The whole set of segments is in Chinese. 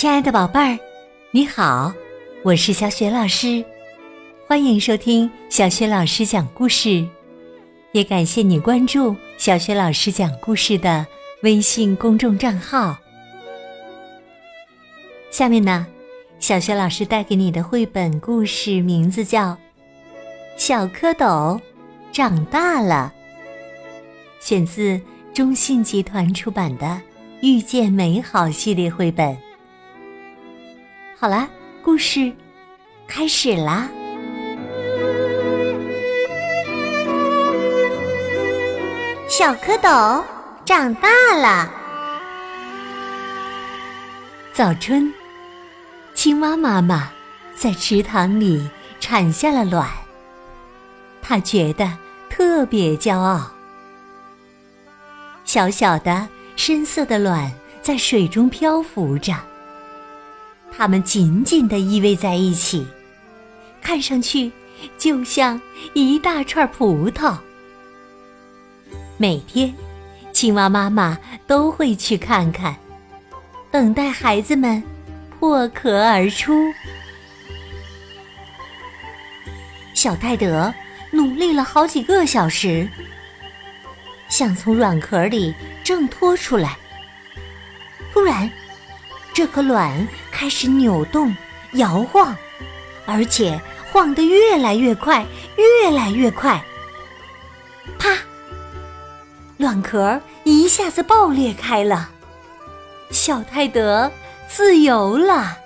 亲爱的宝贝儿，你好，我是小雪老师，欢迎收听小雪老师讲故事，也感谢你关注小雪老师讲故事的微信公众账号。下面呢，小雪老师带给你的绘本故事名字叫《小蝌蚪长大了》，选自中信集团出版的《遇见美好》系列绘本。好啦，故事开始啦！小蝌蚪长大了。早春，青蛙妈妈在池塘里产下了卵，它觉得特别骄傲。小小的深色的卵在水中漂浮着。它们紧紧地依偎在一起，看上去就像一大串葡萄。每天，青蛙妈妈都会去看看，等待孩子们破壳而出。小泰德努力了好几个小时，想从软壳里挣脱出来。突然，这颗卵开始扭动、摇晃，而且晃得越来越快，越来越快。啪！卵壳一下子爆裂开了，小泰德自由了。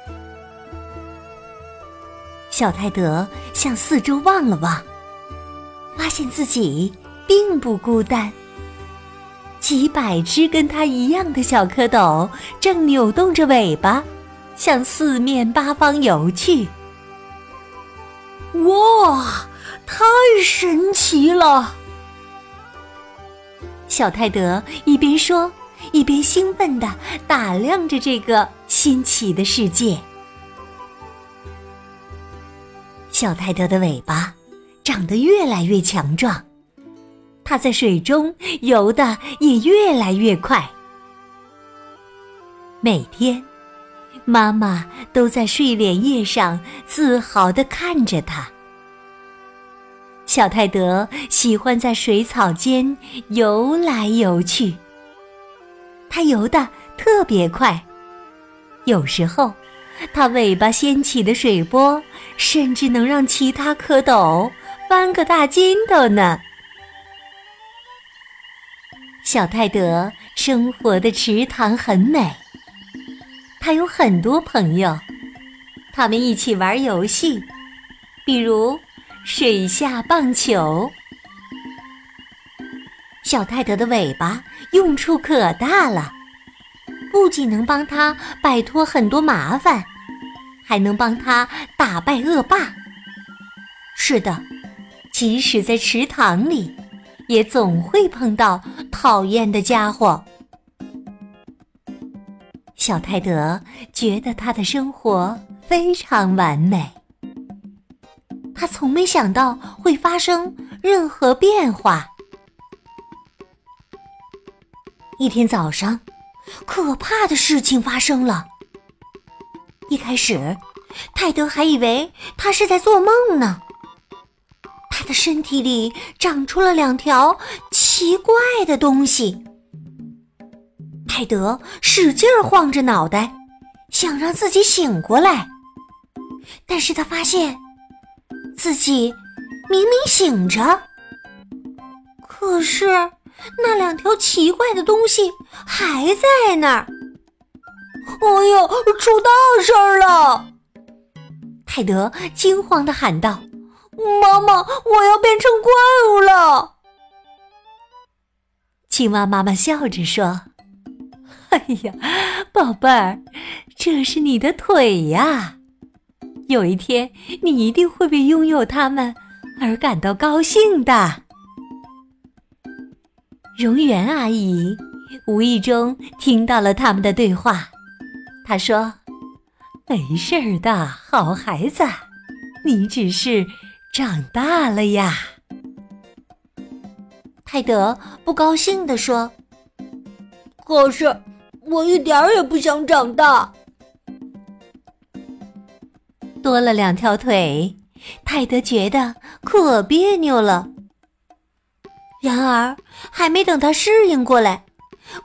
小泰德向四周望了望，发现自己并不孤单。几百只跟它一样的小蝌蚪正扭动着尾巴，向四面八方游去。哇，太神奇了！小泰德一边说，一边兴奋地打量着这个新奇的世界。小泰德的尾巴长得越来越强壮。它在水中游的也越来越快。每天，妈妈都在睡莲叶上自豪地看着它。小泰德喜欢在水草间游来游去。它游得特别快，有时候，它尾巴掀起的水波甚至能让其他蝌蚪翻个大筋斗呢。小泰德生活的池塘很美，他有很多朋友，他们一起玩游戏，比如水下棒球。小泰德的尾巴用处可大了，不仅能帮他摆脱很多麻烦，还能帮他打败恶霸。是的，即使在池塘里。也总会碰到讨厌的家伙。小泰德觉得他的生活非常完美，他从没想到会发生任何变化。一天早上，可怕的事情发生了。一开始，泰德还以为他是在做梦呢。他的身体里长出了两条奇怪的东西。泰德使劲晃着脑袋，想让自己醒过来，但是他发现自己明明醒着，可是那两条奇怪的东西还在那儿。哎呀，出大事儿了！泰德惊慌的喊道。妈妈，我要变成怪物了！青蛙妈妈笑着说：“ 哎呀，宝贝儿，这是你的腿呀！有一天，你一定会为拥有它们而感到高兴的。”荣园阿姨无意中听到了他们的对话，她说：“没事儿的，好孩子，你只是……”长大了呀，泰德不高兴地说：“可是我一点儿也不想长大。”多了两条腿，泰德觉得可别扭了。然而，还没等他适应过来，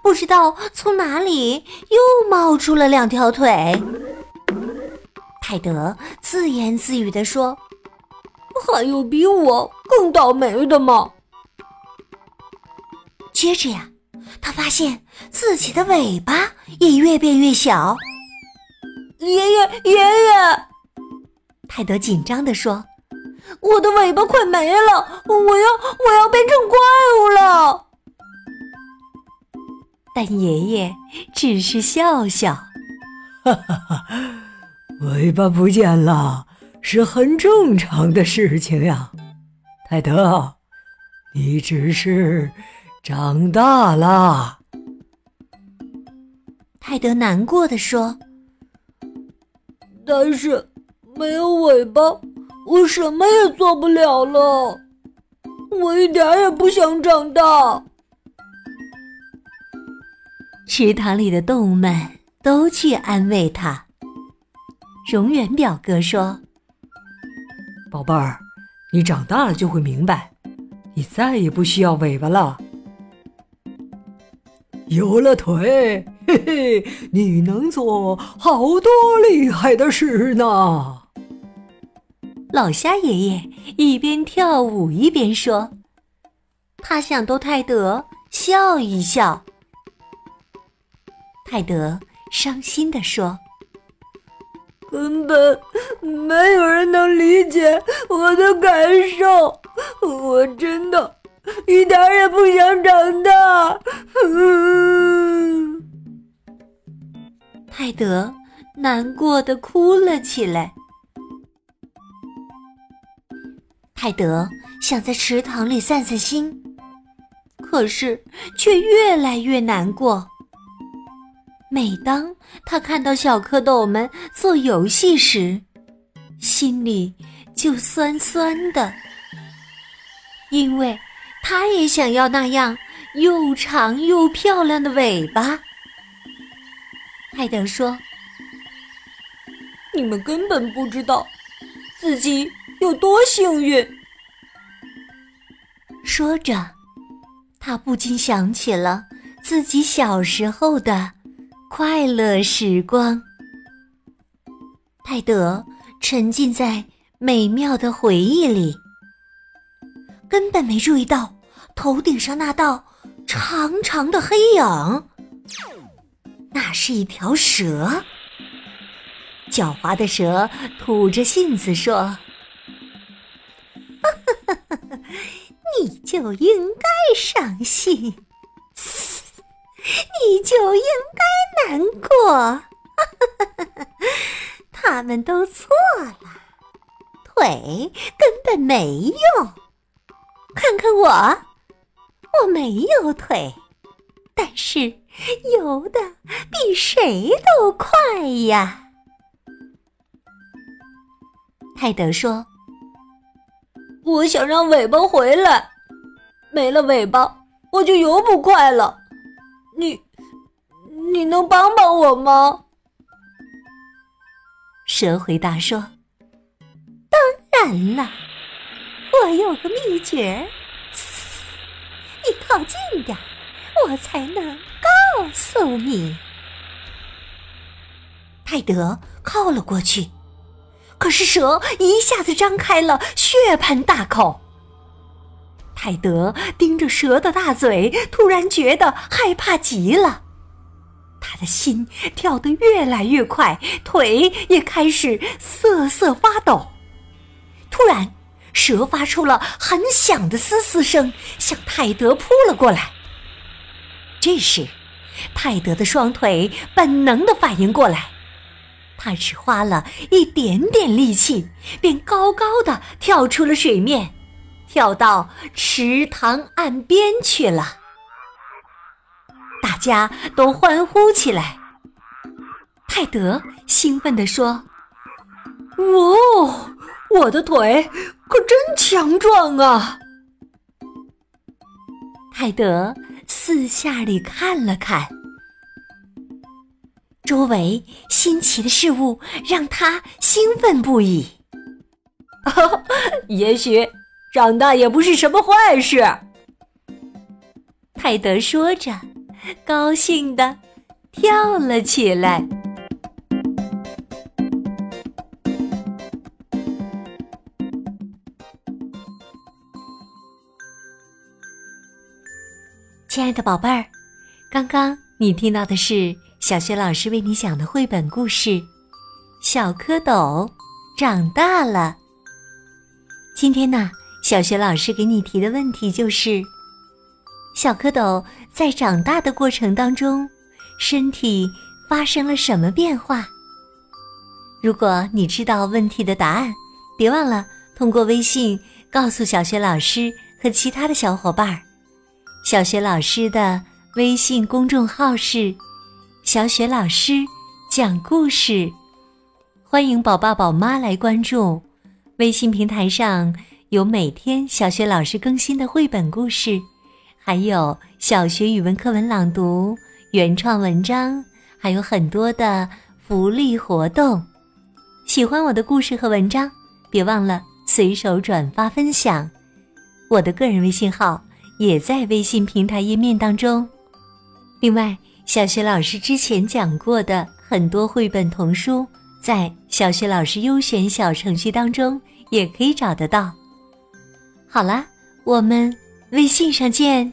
不知道从哪里又冒出了两条腿。泰德自言自语地说：“还有比我更倒霉的吗？”接着呀，他发现自己的尾巴也越变越小。爷爷，爷爷！泰德紧张地说：“我的尾巴快没了，我要我要变成怪物了。”但爷爷只是笑笑：“哈哈哈，尾巴不见了是很正常的事情呀，泰德，你只是长大了。”泰德难过的说：“但是。”没有尾巴，我什么也做不了了。我一点也不想长大。池塘里的动物们都去安慰他。荣远表哥说：“宝贝儿，你长大了就会明白，你再也不需要尾巴了。有了腿，嘿嘿，你能做好多厉害的事呢。”老虾爷爷一边跳舞一边说：“他想逗泰德笑一笑。”泰德伤心地说：“根本没有人能理解我的感受，我真的一点也不想长大。”泰德难过的哭了起来。泰德想在池塘里散散心，可是却越来越难过。每当他看到小蝌蚪们做游戏时，心里就酸酸的，因为他也想要那样又长又漂亮的尾巴。泰德说：“你们根本不知道自己。”有多幸运！说着，他不禁想起了自己小时候的快乐时光。泰德沉浸在美妙的回忆里，根本没注意到头顶上那道长长的黑影。那是一条蛇。狡猾的蛇吐着信子说。你就应该伤心，你就应该难过。他们都错了，腿根本没用。看看我，我没有腿，但是游的比谁都快呀。泰德说。我想让尾巴回来，没了尾巴我就游不快了。你，你能帮帮我吗？蛇回答说：“当然了，我有个秘诀，你靠近点，我才能告诉你。”泰德靠了过去。可是蛇一下子张开了血盆大口。泰德盯着蛇的大嘴，突然觉得害怕极了，他的心跳得越来越快，腿也开始瑟瑟发抖。突然，蛇发出了很响的嘶嘶声，向泰德扑了过来。这时，泰德的双腿本能的反应过来。他只花了一点点力气，便高高的跳出了水面，跳到池塘岸边去了。大家都欢呼起来。泰德兴奋地说：“哦，我的腿可真强壮啊！”泰德四下里看了看。周围新奇的事物让他兴奋不已。也许长大也不是什么坏事。泰德说着，高兴的跳了起来。亲爱的宝贝儿，刚刚你听到的是小学老师为你讲的绘本故事《小蝌蚪长大了》。今天呢，小学老师给你提的问题就是：小蝌蚪在长大的过程当中，身体发生了什么变化？如果你知道问题的答案，别忘了通过微信告诉小学老师和其他的小伙伴儿。小雪老师的微信公众号是“小雪老师讲故事”，欢迎宝爸宝妈来关注。微信平台上有每天小雪老师更新的绘本故事，还有小学语文课文朗读、原创文章，还有很多的福利活动。喜欢我的故事和文章，别忘了随手转发分享。我的个人微信号。也在微信平台页面当中。另外，小学老师之前讲过的很多绘本童书，在小学老师优选小程序当中也可以找得到。好啦，我们微信上见。